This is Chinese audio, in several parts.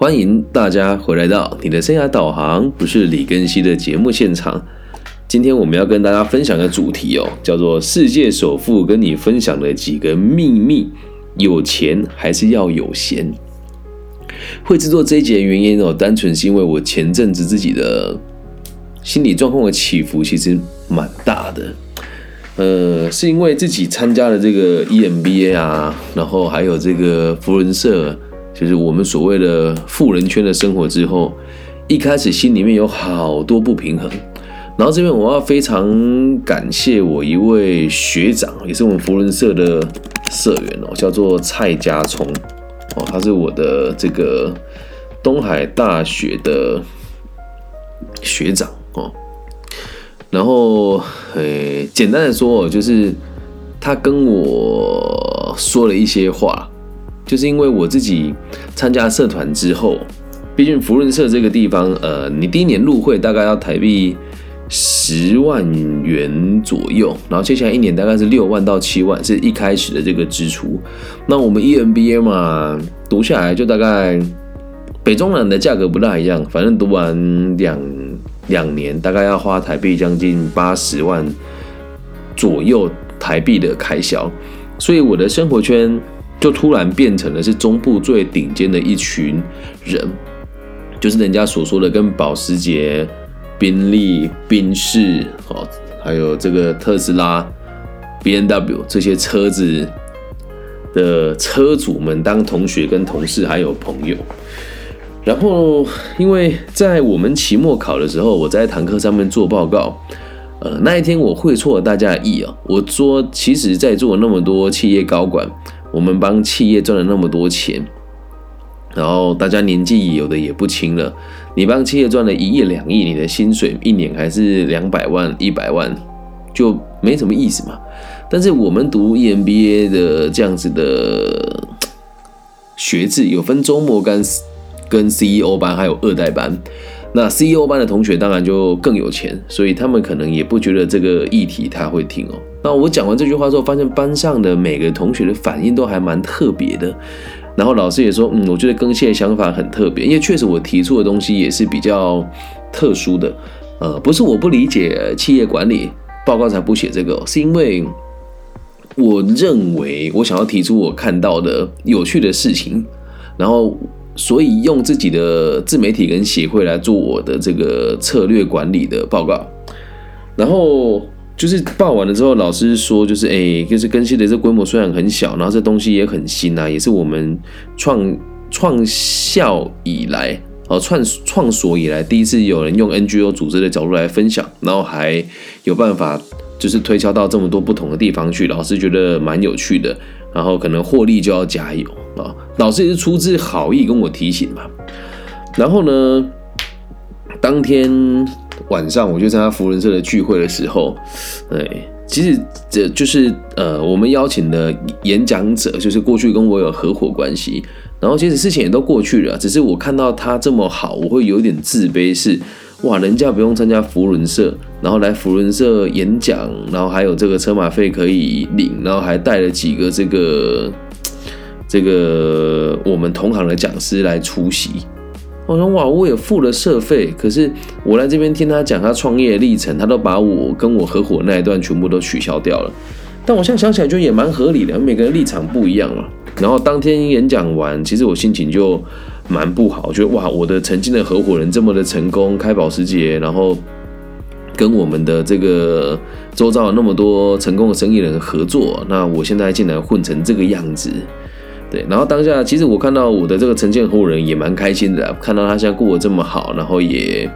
欢迎大家回来到你的生涯导航，不是李根熙的节目现场。今天我们要跟大家分享的主题哦，叫做世界首富跟你分享的几个秘密。有钱还是要有闲？会制作这一节的原因哦，单纯是因为我前阵子自己的心理状况的起伏其实蛮大的。呃，是因为自己参加了这个 EMBA 啊，然后还有这个福伦社，就是我们所谓的富人圈的生活之后，一开始心里面有好多不平衡。然后这边我要非常感谢我一位学长，也是我们福伦社的社员哦，叫做蔡家聪哦，他是我的这个东海大学的学长哦。然后，呃，简单的说，就是他跟我说了一些话，就是因为我自己参加社团之后，毕竟福润社这个地方，呃，你第一年入会大概要台币十万元左右，然后接下来一年大概是六万到七万，是一开始的这个支出。那我们 EMBA 嘛，读下来就大概北中南的价格不大一样，反正读完两。两年大概要花台币将近八十万左右台币的开销，所以我的生活圈就突然变成了是中部最顶尖的一群人，就是人家所说的跟保时捷、宾利、宾士哦，还有这个特斯拉、B N W 这些车子的车主们当同学、跟同事还有朋友。然后，因为在我们期末考的时候，我在堂课上面做报告，呃，那一天我会错了大家的意啊。我说，其实，在座那么多企业高管，我们帮企业赚了那么多钱，然后大家年纪有的也不轻了，你帮企业赚了一亿两亿，你的薪水一年还是两百万一百万，就没什么意思嘛。但是我们读 EMBA 的这样子的学制，有分周末跟。跟 CEO 班还有二代班，那 CEO 班的同学当然就更有钱，所以他们可能也不觉得这个议题他会听哦。那我讲完这句话之后，发现班上的每个同学的反应都还蛮特别的。然后老师也说，嗯，我觉得更新的想法很特别，因为确实我提出的东西也是比较特殊的。呃，不是我不理解企业管理报告才不写这个，是因为我认为我想要提出我看到的有趣的事情，然后。所以用自己的自媒体跟协会来做我的这个策略管理的报告，然后就是报完了之后，老师说就是哎，就是更新的这规模虽然很小，然后这东西也很新啊，也是我们创创校以来哦创创所以来第一次有人用 NGO 组织的角度来分享，然后还有办法就是推销到这么多不同的地方去，老师觉得蛮有趣的，然后可能获利就要加油。啊，老师也是出自好意跟我提醒嘛。然后呢，当天晚上我就参加福人社的聚会的时候，哎，其实这就是呃，我们邀请的演讲者，就是过去跟我有合伙关系。然后其实事情也都过去了，只是我看到他这么好，我会有点自卑，是哇，人家不用参加福伦社，然后来福伦社演讲，然后还有这个车马费可以领，然后还带了几个这个。这个我们同行的讲师来出席，我说哇，我也付了社费，可是我来这边听他讲他创业历程，他都把我跟我合伙那一段全部都取消掉了。但我现在想起来，就也蛮合理的，每个人立场不一样嘛。然后当天演讲完，其实我心情就蛮不好，觉得哇，我的曾经的合伙人这么的成功，开保时捷，然后跟我们的这个周遭那么多成功的生意人合作，那我现在竟然混成这个样子。对，然后当下其实我看到我的这个陈建后人也蛮开心的，看到他现在过得这么好，然后也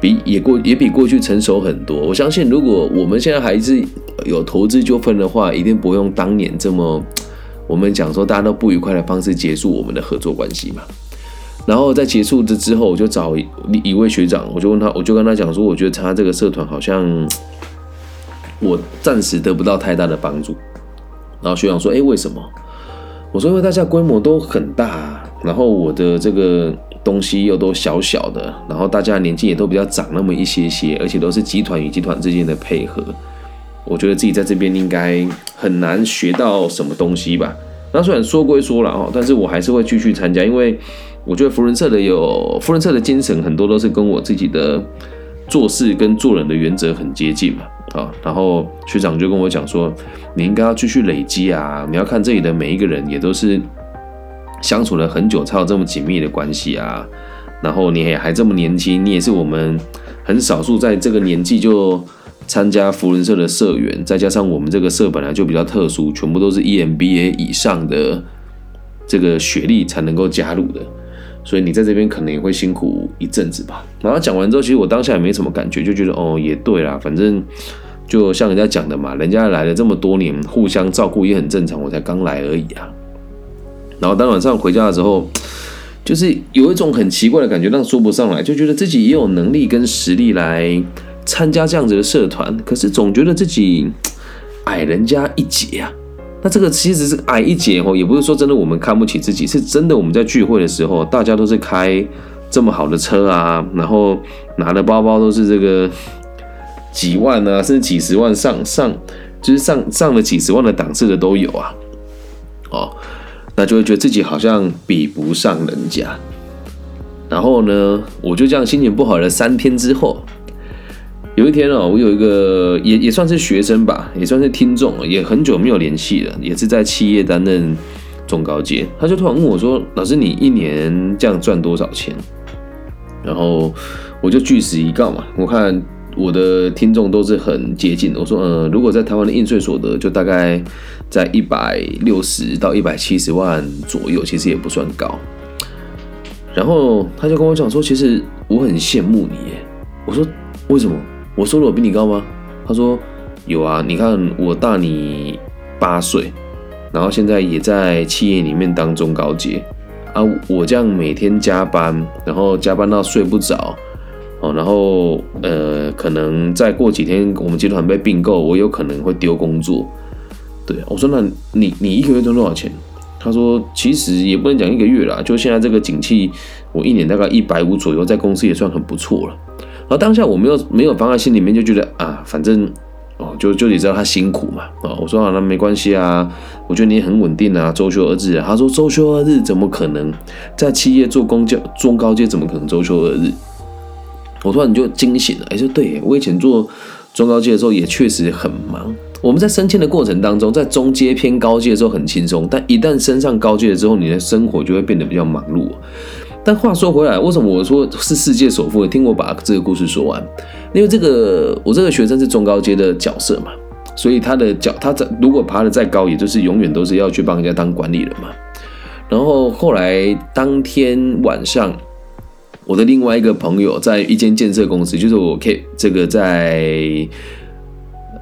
比也过也比过去成熟很多。我相信如果我们现在还是有投资纠纷的话，一定不用当年这么我们讲说大家都不愉快的方式结束我们的合作关系嘛。然后在结束这之后，我就找一一位学长，我就问他，我就跟他讲说，我觉得他这个社团好像 我暂时得不到太大的帮助。然后学长说，哎，为什么？我说，因为大家规模都很大，然后我的这个东西又都小小的，然后大家年纪也都比较长那么一些些，而且都是集团与集团之间的配合，我觉得自己在这边应该很难学到什么东西吧。那虽然说归说了哦，但是我还是会继续参加，因为我觉得福伦社的有福伦社的精神，很多都是跟我自己的做事跟做人的原则很接近嘛。啊，然后学长就跟我讲说，你应该要继续累积啊，你要看这里的每一个人也都是相处了很久才有这么紧密的关系啊。然后你也还这么年轻，你也是我们很少数在这个年纪就参加福伦社的社员，再加上我们这个社本来就比较特殊，全部都是 EMBA 以上的这个学历才能够加入的，所以你在这边可能也会辛苦一阵子吧。然后讲完之后，其实我当下也没什么感觉，就觉得哦，也对啦，反正就像人家讲的嘛，人家来了这么多年，互相照顾也很正常，我才刚来而已啊。然后当晚上回家的时候。就是有一种很奇怪的感觉，但说不上来，就觉得自己也有能力跟实力来参加这样子的社团，可是总觉得自己矮人家一截啊。那这个其实是矮一截哦，也不是说真的我们看不起自己，是真的我们在聚会的时候，大家都是开这么好的车啊，然后拿的包包都是这个几万啊，甚至几十万上上，就是上上了几十万的档次的都有啊，哦。那就会觉得自己好像比不上人家，然后呢，我就这样心情不好了三天之后，有一天哦，我有一个也也算是学生吧，也算是听众，也很久没有联系了，也是在企业担任中高阶，他就突然问我说：“老师，你一年这样赚多少钱？”然后我就据实以告嘛，我看。我的听众都是很接近的。我说，呃，如果在台湾的应税所得就大概在一百六十到一百七十万左右，其实也不算高。然后他就跟我讲说，其实我很羡慕你。我说为什么？我收入比你高吗？他说有啊，你看我大你八岁，然后现在也在企业里面当中高阶啊。我这样每天加班，然后加班到睡不着。哦，然后呃，可能再过几天，我们集团被并购，我有可能会丢工作。对，我说那你你一个月赚多少钱？他说其实也不能讲一个月啦，就现在这个景气，我一年大概一百五左右，在公司也算很不错了。然后当下我没有没有放在心里面，就觉得啊，反正哦，就就你知道他辛苦嘛。哦，我说啊，那没关系啊，我觉得你很稳定啊，周休二日。他说周休二日怎么可能？在企业做公交中高阶怎么可能周休二日？我突然就惊醒了，哎，说对我以前做中高阶的时候也确实很忙。我们在升迁的过程当中，在中阶偏高阶的时候很轻松，但一旦升上高阶了之后，你的生活就会变得比较忙碌。但话说回来，为什么我说是世界首富？听我把这个故事说完。因为这个我这个学生是中高阶的角色嘛，所以他的角他在如果爬得再高，也就是永远都是要去帮人家当管理人嘛。然后后来当天晚上。我的另外一个朋友在一间建设公司，就是我 K 这个在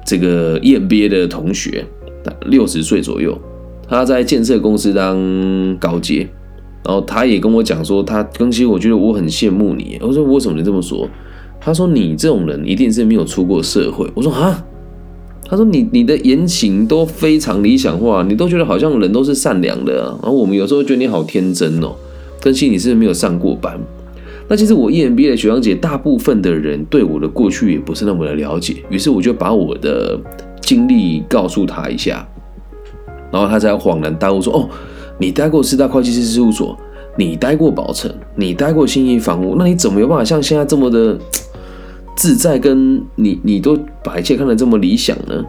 这个 EMBA 的同学，六十岁左右，他在建设公司当高阶，然后他也跟我讲说，他更新，我觉得我很羡慕你。我说为什么你这么说？他说你这种人一定是没有出过社会。我说啊，他说你你的言行都非常理想化，你都觉得好像人都是善良的，然后我们有时候觉得你好天真哦。更新你是不是没有上过班？那其实我 EMBA 的学长姐，大部分的人对我的过去也不是那么的了解，于是我就把我的经历告诉他一下，然后他才恍然大悟说：“哦，你待过四大会计师事务所，你待过宝城，你待过新义房屋，那你怎么有办法像现在这么的 自在？跟你你都把一切看得这么理想呢？”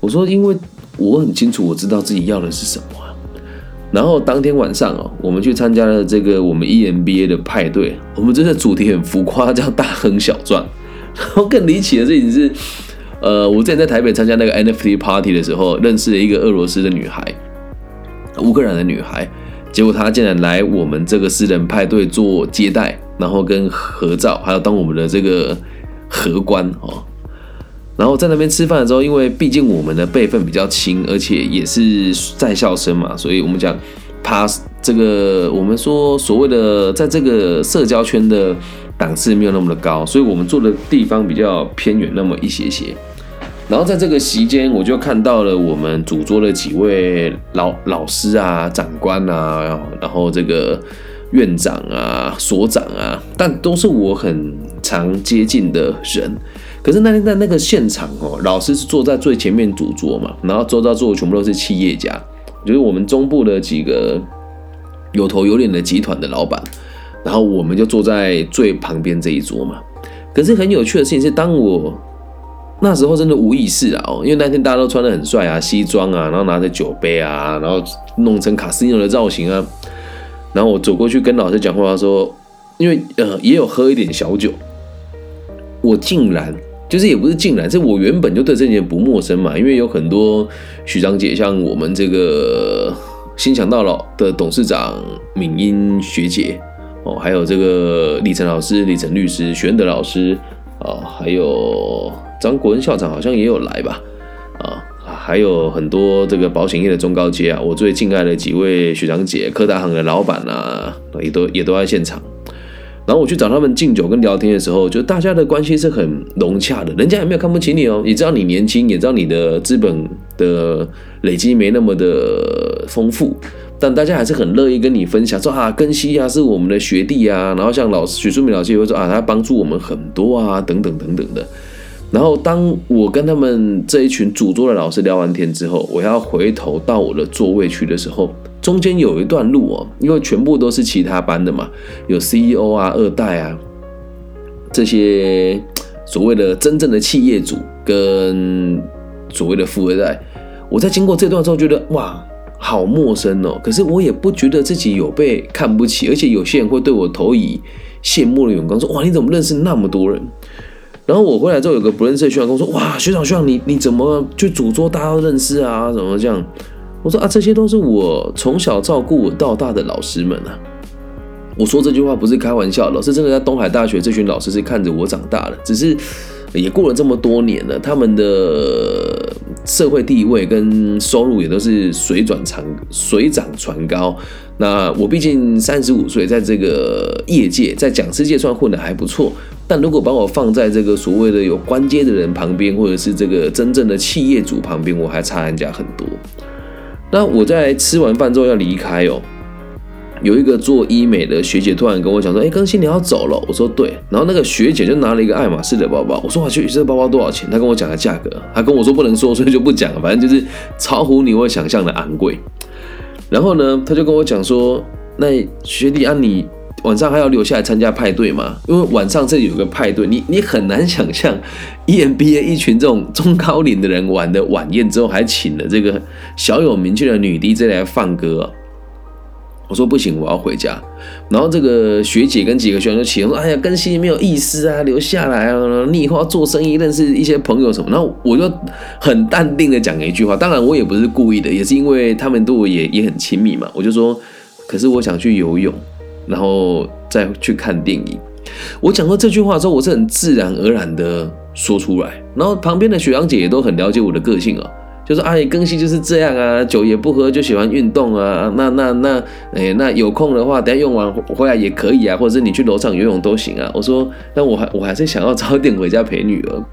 我说：“因为我很清楚，我知道自己要的是什么。”然后当天晚上哦，我们去参加了这个我们 EMBA 的派对。我们这个主题很浮夸，叫大亨小赚。然后更离奇的事情是，呃，我之前在台北参加那个 NFT party 的时候，认识了一个俄罗斯的女孩，乌克兰的女孩。结果她竟然来我们这个私人派对做接待，然后跟合照，还要当我们的这个荷官哦。然后在那边吃饭的时候，因为毕竟我们的辈分比较轻，而且也是在校生嘛，所以我们讲他这个，我们说所谓的在这个社交圈的档次没有那么的高，所以我们坐的地方比较偏远那么一些些。然后在这个席间，我就看到了我们主桌的几位老老师啊、长官啊，然后这个院长啊、所长啊，但都是我很常接近的人。可是那天在那个现场哦，老师是坐在最前面主桌嘛，然后周遭坐的全部都是企业家，就是我们中部的几个有头有脸的集团的老板，然后我们就坐在最旁边这一桌嘛。可是很有趣的事情是，当我那时候真的无意识啊，哦，因为那天大家都穿的很帅啊，西装啊，然后拿着酒杯啊，然后弄成卡斯诺的造型啊，然后我走过去跟老师讲话说，因为呃也有喝一点小酒，我竟然就是也不是竟然，是我原本就对这件不陌生嘛，因为有很多许长姐，像我们这个心想到老的董事长敏英学姐。哦，还有这个李晨老师、李晨律师、玄德老师啊，还有张国恩校长好像也有来吧？啊，还有很多这个保险业的中高阶啊，我最敬爱的几位学长姐、科大行的老板啊，也都也都在现场。然后我去找他们敬酒跟聊天的时候，就大家的关系是很融洽的，人家也没有看不起你哦，也知道你年轻，也知道你的资本的累积没那么的丰富。但大家还是很乐意跟你分享，说啊，根西啊是我们的学弟啊，然后像老师许淑敏老师也会说啊，他帮助我们很多啊，等等等等的。然后当我跟他们这一群主桌的老师聊完天之后，我要回头到我的座位去的时候，中间有一段路哦，因为全部都是其他班的嘛，有 CEO 啊、二代啊这些所谓的真正的企业主跟所谓的富二代，我在经过这段之后，觉得哇。好陌生哦，可是我也不觉得自己有被看不起，而且有些人会对我投以羡慕的眼光，说哇你怎么认识那么多人？然后我回来之后，有个不认识的学长跟我说，哇学长学长你你怎么去主桌大家都认识啊？怎么这样？我说啊这些都是我从小照顾我到大的老师们啊。我说这句话不是开玩笑，老师真的在东海大学，这群老师是看着我长大的，只是也过了这么多年了，他们的。社会地位跟收入也都是水转长水涨船高。那我毕竟三十五岁，在这个业界，在讲师界算混得还不错。但如果把我放在这个所谓的有官阶的人旁边，或者是这个真正的企业主旁边，我还差人家很多。那我在吃完饭之后要离开哦。有一个做医美的学姐突然跟我讲说：“哎，更新你要走了。”我说：“对。”然后那个学姐就拿了一个爱马仕的包包。我说：“我去，这个包包多少钱？”她跟我讲个价格，她跟我说不能说，所以就不讲了。反正就是超乎你我想象的昂贵。然后呢，他就跟我讲说：“那学弟啊，你晚上还要留下来参加派对吗？因为晚上这里有个派对，你你很难想象 EMBA 一群这种中高龄的人玩的晚宴之后，还请了这个小有名气的女 DJ 来放歌。”我说不行，我要回家。然后这个学姐跟几个学生就起哄说：“哎呀，跟西没有意思啊，留下来啊！你以后要做生意，认识一些朋友什么。”然后我就很淡定的讲了一句话，当然我也不是故意的，也是因为他们对我也也很亲密嘛。我就说：“可是我想去游泳，然后再去看电影。”我讲过这句话之后，我是很自然而然的说出来。然后旁边的学长姐也都很了解我的个性啊。就是阿姨更新就是这样啊，酒也不喝，就喜欢运动啊。那那那，哎，那有空的话，等下用完回来也可以啊，或者是你去楼上游泳都行啊。我说，那我还我还是想要早点回家陪女儿。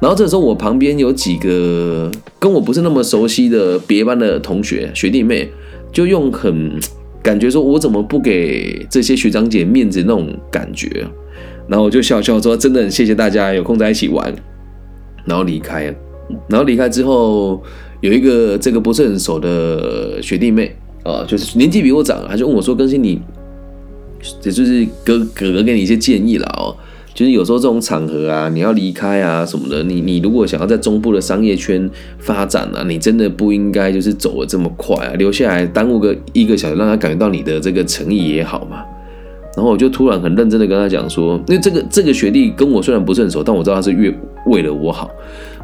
然后这时候我旁边有几个跟我不是那么熟悉的别班的同学学弟妹，就用很感觉说我怎么不给这些学长姐面子那种感觉。然后我就笑笑说，真的很谢谢大家有空在一起玩，然后离开了。然后离开之后，有一个这个不是很熟的学弟妹啊，就是年纪比我长，他就问我说：“更新你，也就是哥哥哥给你一些建议了哦，就是有时候这种场合啊，你要离开啊什么的，你你如果想要在中部的商业圈发展啊，你真的不应该就是走的这么快啊，留下来耽误个一个小时，让他感觉到你的这个诚意也好嘛。”然后我就突然很认真的跟他讲说：“因为这个这个学弟跟我虽然不是很熟，但我知道他是越为了我好。”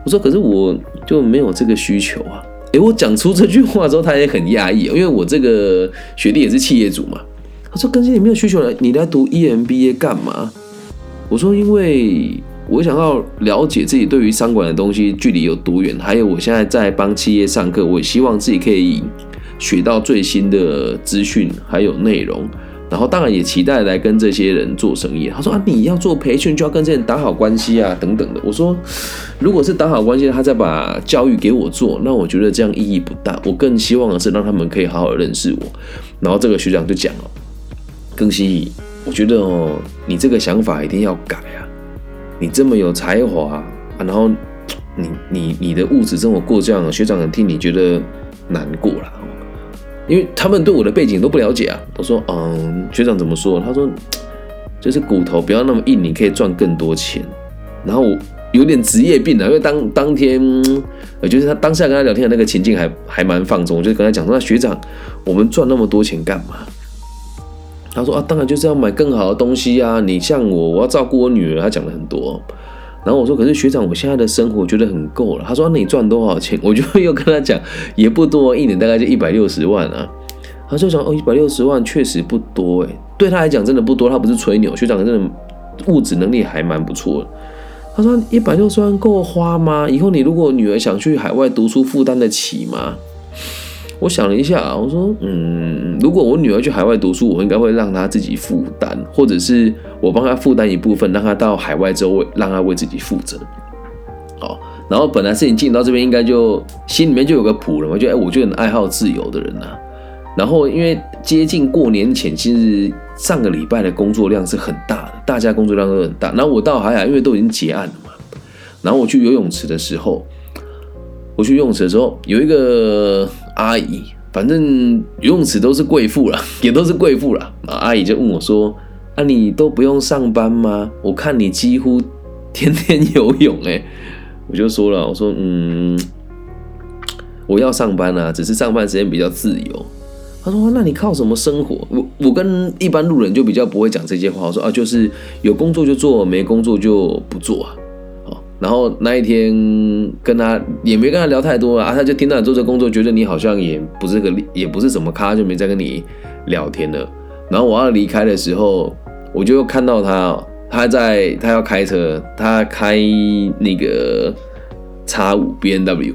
我说：“可是我就没有这个需求啊！”诶，我讲出这句话之后，他也很压抑，因为我这个学弟也是企业主嘛。他说：“更新你没有需求了，你来读 EMBA 干嘛？”我说：“因为我想要了解自己对于商管的东西距离有多远，还有我现在在帮企业上课，我希望自己可以学到最新的资讯还有内容。”然后当然也期待来跟这些人做生意。他说啊，你要做培训就要跟这些人打好关系啊，等等的。我说，如果是打好关系，他再把教育给我做，那我觉得这样意义不大。我更希望的是让他们可以好好认识我。然后这个学长就讲了，更新，我觉得哦，你这个想法一定要改啊。你这么有才华，然后你你你的物质生活过这样，学长很替你觉得难过了。因为他们对我的背景都不了解啊。我说，嗯，学长怎么说？他说，就是骨头不要那么硬，你可以赚更多钱。然后我有点职业病啊，因为当当天，呃，就是他当下跟他聊天的那个情境还还蛮放松，我就跟他讲说，那学长，我们赚那么多钱干嘛？他说啊，当然就是要买更好的东西啊。你像我，我要照顾我女儿。他讲了很多。然后我说，可是学长，我现在的生活觉得很够了。他说，那你赚多少钱？我就又跟他讲，也不多，一年大概就一百六十万啊。他就讲，哦，一百六十万确实不多，哎，对他来讲真的不多。他不是吹牛，学长真的物质能力还蛮不错的。他说，一百六十万够花吗？以后你如果女儿想去海外读书，负担得起吗？我想了一下，我说，嗯，如果我女儿去海外读书，我应该会让她自己负担，或者是我帮她负担一部分，让她到海外之后为，让她为自己负责。好，然后本来事情进到这边，应该就心里面就有个谱了嘛，就哎，我就很爱好自由的人呐。然后因为接近过年前，其实上个礼拜的工作量是很大的，大家工作量都很大。然后我到海海，因为都已经结案了嘛。然后我去游泳池的时候，我去游泳池的时候，有一个。阿姨，反正游泳池都是贵妇了，也都是贵妇了。阿姨就问我说：“啊，你都不用上班吗？我看你几乎天天游泳。”哎，我就说了，我说：“嗯，我要上班啊，只是上班时间比较自由。”他说：“那你靠什么生活？”我我跟一般路人就比较不会讲这些话。我说：“啊，就是有工作就做，没工作就不做啊。”然后那一天跟他也没跟他聊太多啊，他就听到你做这工作，觉得你好像也不是个也不是什么咖，就没再跟你聊天了。然后我要离开的时候，我就看到他，他在他要开车，他开那个叉五 B N W，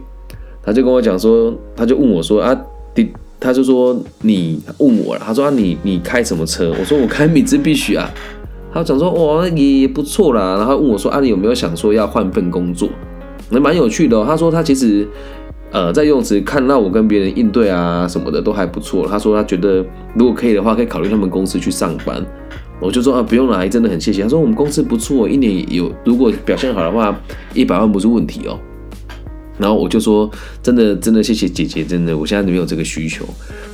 他就跟我讲说，他就问我说啊，第他就说你问我了，他说啊你你开什么车？我说我开米兹必须啊。他讲说哇也不错啦，然后问我说啊你有没有想说要换份工作？那蛮有趣的。他说他其实呃在用词看到我跟别人应对啊什么的都还不错。他说他觉得如果可以的话，可以考虑他们公司去上班。我就说啊不用了，真的很谢谢。他说我们公司不错，一年有如果表现好的话，一百万不是问题哦。然后我就说，真的，真的谢谢姐姐，真的，我现在没有这个需求。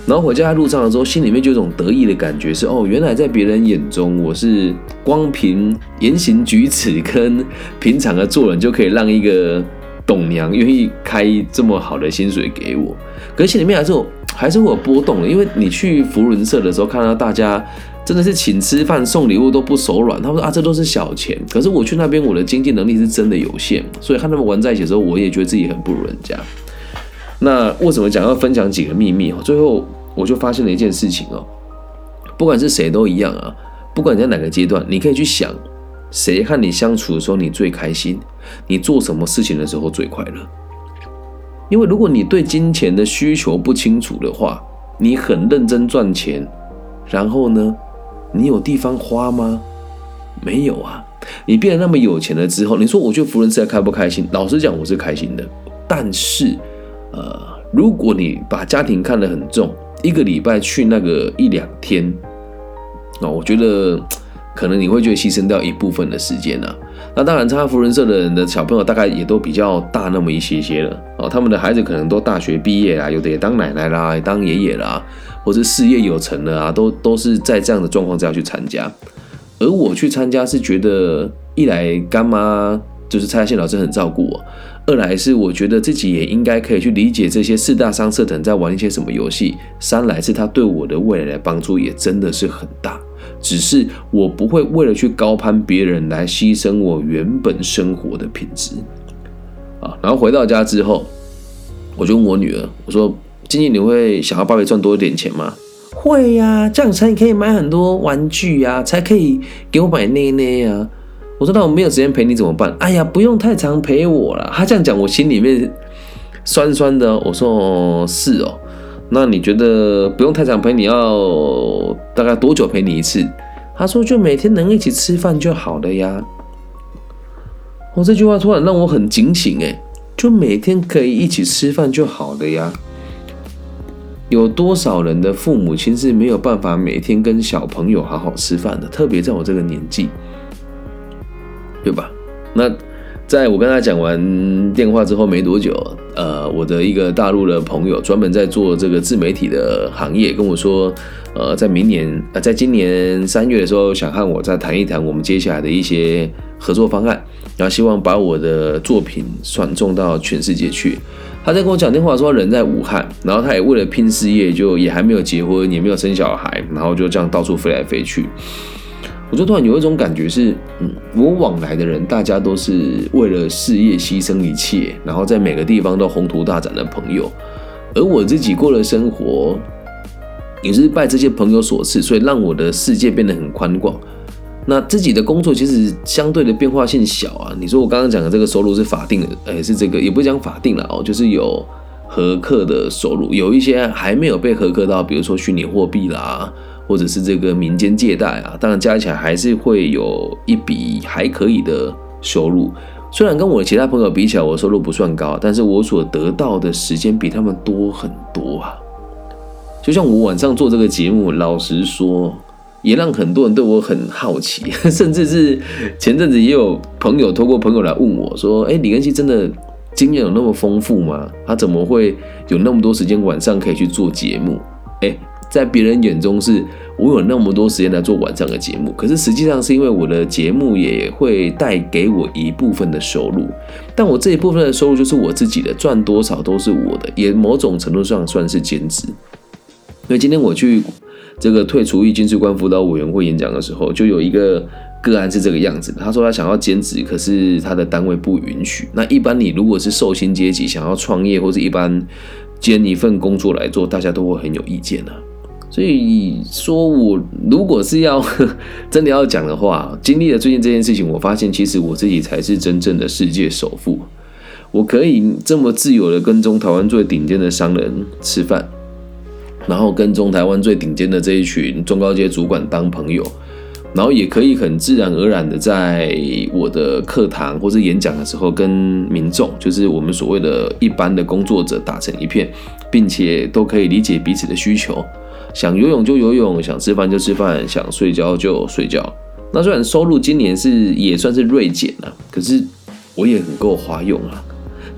然后回家在路上的时候，心里面就有种得意的感觉，是哦，原来在别人眼中，我是光凭言行举止跟平常的做人，就可以让一个董娘愿意开这么好的薪水给我。可是心里面还是有，还是会有波动的，因为你去福伦社的时候，看到大家。真的是请吃饭送礼物都不手软。他们说啊，这都是小钱。可是我去那边，我的经济能力是真的有限，所以和他们玩在一起的时候，我也觉得自己很不如人家。那为什么讲要分享几个秘密哦？最后我就发现了一件事情哦，不管是谁都一样啊，不管你在哪个阶段，你可以去想，谁和你相处的时候你最开心，你做什么事情的时候最快乐。因为如果你对金钱的需求不清楚的话，你很认真赚钱，然后呢？你有地方花吗？没有啊！你变得那么有钱了之后，你说我去福伦社开不开心？老实讲，我是开心的。但是，呃，如果你把家庭看得很重，一个礼拜去那个一两天，啊，我觉得可能你会觉得牺牲掉一部分的时间啊。那当然，参加福伦社的人的小朋友大概也都比较大那么一些些了哦，他们的孩子可能都大学毕业啦，有的也当奶奶啦，当爷爷啦。或是事业有成了啊，都都是在这样的状况之下去参加，而我去参加是觉得一来干妈就是蔡线老师很照顾我，二来是我觉得自己也应该可以去理解这些四大商社等在玩一些什么游戏，三来是他对我的未来的帮助也真的是很大，只是我不会为了去高攀别人来牺牲我原本生活的品质啊。然后回到家之后，我就问我女儿，我说。今年你会想要爸爸赚多一点钱吗？会呀，这样才可以买很多玩具呀，才可以给我买内内呀。我说那我没有时间陪你怎么办？哎呀，不用太常陪我了。他这样讲，我心里面酸酸的。我说是哦，那你觉得不用太常陪你要大概多久陪你一次？他说就每天能一起吃饭就好了呀。我这句话突然让我很警醒哎，就每天可以一起吃饭就好了呀。有多少人的父母亲是没有办法每天跟小朋友好好吃饭的？特别在我这个年纪，对吧？那在我跟他讲完电话之后没多久，呃，我的一个大陆的朋友，专门在做这个自媒体的行业，跟我说，呃，在明年，呃，在今年三月的时候，想和我再谈一谈我们接下来的一些合作方案，然后希望把我的作品传送到全世界去。他在跟我讲电话说，人在武汉，然后他也为了拼事业，就也还没有结婚，也没有生小孩，然后就这样到处飞来飞去。我就突然有一种感觉是，嗯，我往来的人，大家都是为了事业牺牲一切，然后在每个地方都宏图大展的朋友，而我自己过的生活，也是拜这些朋友所赐，所以让我的世界变得很宽广。那自己的工作其实相对的变化性小啊。你说我刚刚讲的这个收入是法定的，哎，是这个也不讲法定了哦，就是有合客的收入，有一些还没有被合客到，比如说虚拟货币啦。或者是这个民间借贷啊，当然加起来还是会有一笔还可以的收入。虽然跟我的其他朋友比起来，我收入不算高，但是我所得到的时间比他们多很多啊。就像我晚上做这个节目，老实说，也让很多人对我很好奇，甚至是前阵子也有朋友透过朋友来问我说：“哎，李根熙真的经验有那么丰富吗？他怎么会有那么多时间晚上可以去做节目？”哎。在别人眼中是我有那么多时间来做晚上的节目，可是实际上是因为我的节目也会带给我一部分的收入，但我这一部分的收入就是我自己的，赚多少都是我的，也某种程度上算是兼职。因为今天我去这个退出役军事官辅导委员会演讲的时候，就有一个个案是这个样子，他说他想要兼职，可是他的单位不允许。那一般你如果是寿星阶级想要创业或者一般兼一份工作来做，大家都会很有意见的。所以说，我如果是要真的要讲的话，经历了最近这件事情，我发现其实我自己才是真正的世界首富。我可以这么自由的跟踪台湾最顶尖的商人吃饭，然后跟中台湾最顶尖的这一群中高阶主管当朋友，然后也可以很自然而然的在我的课堂或者演讲的时候跟民众，就是我们所谓的一般的工作者打成一片，并且都可以理解彼此的需求。想游泳就游泳，想吃饭就吃饭，想睡觉就睡觉。那虽然收入今年是也算是锐减了，可是我也很够花用啊。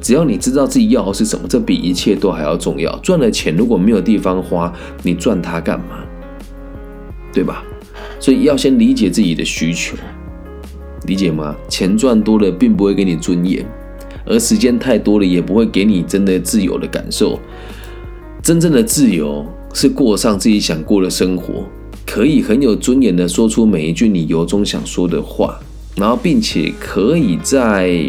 只要你知道自己要的是什么，这比一切都还要重要。赚了钱如果没有地方花，你赚它干嘛？对吧？所以要先理解自己的需求，理解吗？钱赚多了并不会给你尊严，而时间太多了也不会给你真的自由的感受。真正的自由。是过上自己想过的生活，可以很有尊严的说出每一句你由衷想说的话，然后并且可以在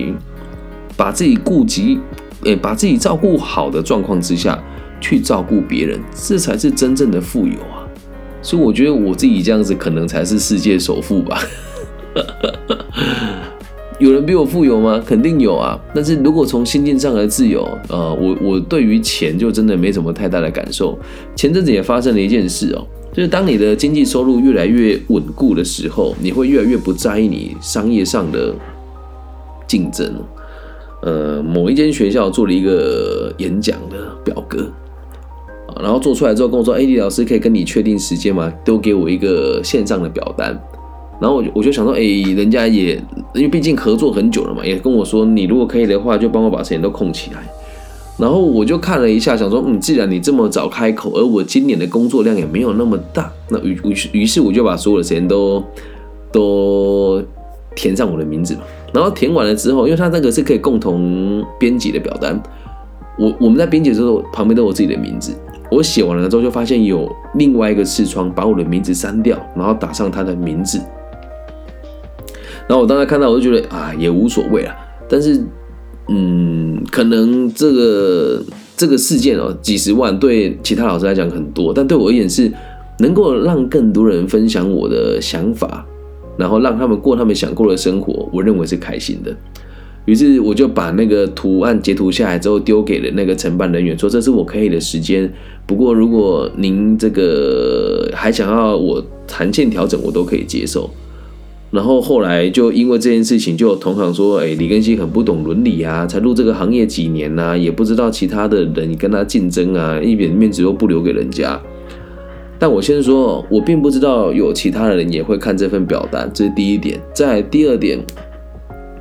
把自己顾及，诶，把自己照顾好的状况之下去照顾别人，这才是真正的富有啊！所以我觉得我自己这样子可能才是世界首富吧。有人比我富有吗？肯定有啊。但是如果从心境上的自由，呃，我我对于钱就真的没什么太大的感受。前阵子也发生了一件事哦，就是当你的经济收入越来越稳固的时候，你会越来越不在意你商业上的竞争。呃，某一间学校做了一个演讲的表格然后做出来之后跟我说：“哎，李老师可以跟你确定时间吗？都给我一个线上的表单。”然后我就我就想说，哎，人家也因为毕竟合作很久了嘛，也跟我说，你如果可以的话，就帮我把时间都空起来。然后我就看了一下，想说，嗯，既然你这么早开口，而我今年的工作量也没有那么大，那于于于是我就把所有的时间都都填上我的名字嘛。然后填完了之后，因为他那个是可以共同编辑的表单，我我们在编辑的时候旁边都有自己的名字。我写完了之后，就发现有另外一个视窗把我的名字删掉，然后打上他的名字。然后我当时看到，我就觉得啊，也无所谓了。但是，嗯，可能这个这个事件哦，几十万对其他老师来讲很多，但对我而言是能够让更多人分享我的想法，然后让他们过他们想过的生活，我认为是开心的。于是我就把那个图案截图下来之后，丢给了那个承办人员，说这是我可以的时间。不过如果您这个还想要我弹性调整，我都可以接受。然后后来就因为这件事情，就有同行说：“哎，李根熙很不懂伦理啊，才入这个行业几年呐，也不知道其他的人跟他竞争啊，一点面子都不留给人家。”但我先说，我并不知道有其他的人也会看这份表单，这是第一点。再第二点，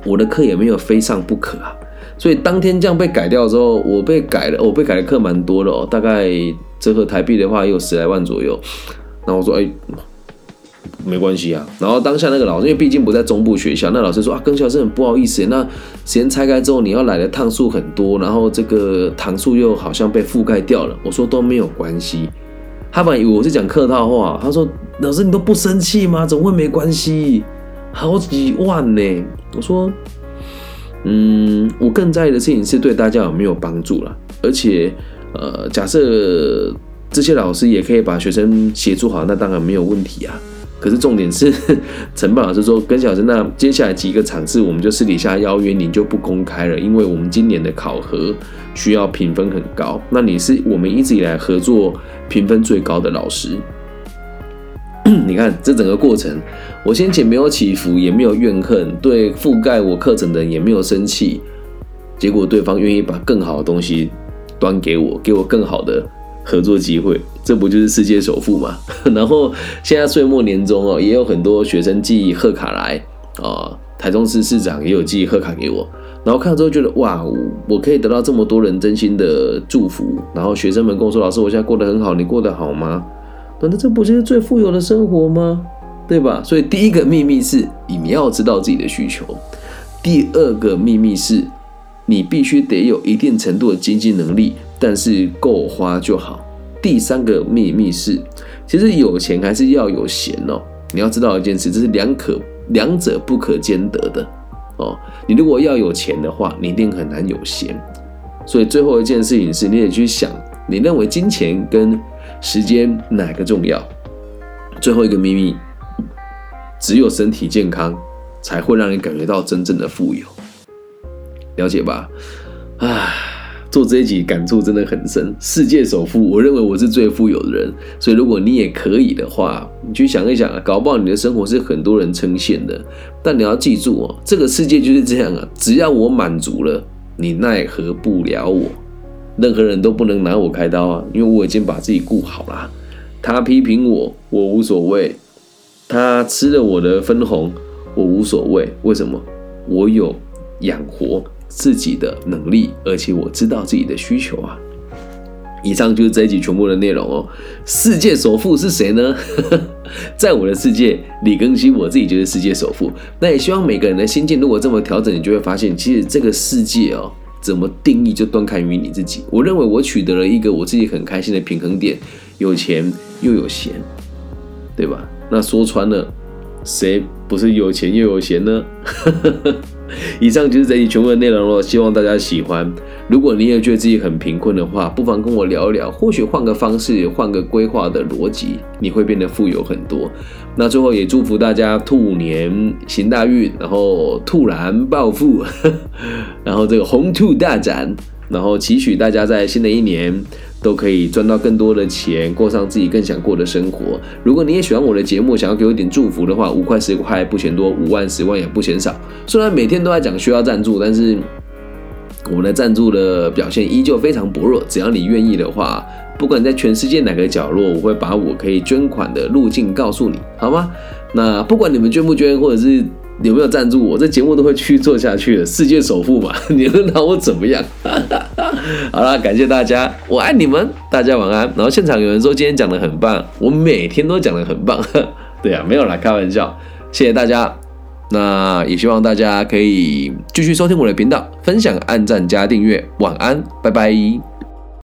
我的课也没有非上不可啊。所以当天这样被改掉之后，我被改了，我被改的课蛮多的哦，大概折合台币的话也有十来万左右。然后我说，哎，没关系啊。然后当下那个老师，因为毕竟不在中部学校，那老师说啊，跟小生很不好意思，那时间拆开之后，你要来的趟数很多，然后这个堂数又好像被覆盖掉了。我说都没有关系。他本以为我是讲客套话，他说老师你都不生气吗？怎么会没关系？好几万呢。我说。嗯，我更在意的事情是对大家有没有帮助了，而且，呃，假设这些老师也可以把学生协助好，那当然没有问题啊。可是重点是，陈宝老师说跟小生，那接下来几个场次我们就私底下邀约你就不公开了，因为我们今年的考核需要评分很高，那你是我们一直以来合作评分最高的老师。你看这整个过程，我先前没有起伏，也没有怨恨，对覆盖我课程的人也没有生气，结果对方愿意把更好的东西端给我，给我更好的合作机会，这不就是世界首富吗？然后现在岁末年终哦，也有很多学生寄贺卡来啊，台中市市长也有寄贺卡给我，然后看了之后觉得哇，我可以得到这么多人真心的祝福，然后学生们跟我说，老师我现在过得很好，你过得好吗？难道这不就是最富有的生活吗？对吧？所以第一个秘密是你要知道自己的需求，第二个秘密是你必须得有一定程度的经济能力，但是够花就好。第三个秘密是，其实有钱还是要有闲哦。你要知道一件事，这是两可两者不可兼得的哦。你如果要有钱的话，你一定很难有闲。所以最后一件事情是，你得去想，你认为金钱跟时间哪个重要？最后一个秘密，只有身体健康才会让你感觉到真正的富有，了解吧？唉，做这一集感触真的很深。世界首富，我认为我是最富有的人，所以如果你也可以的话，你去想一想啊，搞不好你的生活是很多人称羡的。但你要记住哦，这个世界就是这样啊，只要我满足了，你奈何不了我。任何人都不能拿我开刀啊，因为我已经把自己顾好了。他批评我，我无所谓；他吃了我的分红，我无所谓。为什么？我有养活自己的能力，而且我知道自己的需求啊。以上就是这一集全部的内容哦。世界首富是谁呢？在我的世界，李庚希我自己就是世界首富。那也希望每个人的心境如果这么调整，你就会发现，其实这个世界哦。怎么定义就端看于你自己。我认为我取得了一个我自己很开心的平衡点，有钱又有闲，对吧？那说穿了，谁不是有钱又有闲呢？以上就是这一全部的内容了，希望大家喜欢。如果你也觉得自己很贫困的话，不妨跟我聊一聊，或许换个方式，换个规划的逻辑，你会变得富有很多。那最后也祝福大家兔年行大运，然后突然暴富，然后这个红兔大展，然后期许大家在新的一年都可以赚到更多的钱，过上自己更想过的生活。如果你也喜欢我的节目，想要给我一点祝福的话，五块十块不嫌多，五万十万也不嫌少。虽然每天都在讲需要赞助，但是我们的赞助的表现依旧非常薄弱。只要你愿意的话。不管在全世界哪个角落，我会把我可以捐款的路径告诉你，好吗？那不管你们捐不捐，或者是有没有赞助我，这节目都会继续做下去的。世界首富嘛，你能拿我怎么样？好了，感谢大家，我爱你们，大家晚安。然后现场有人说今天讲的很棒，我每天都讲的很棒。对啊，没有啦，开玩笑。谢谢大家，那也希望大家可以继续收听我的频道，分享、按赞、加订阅。晚安，拜拜。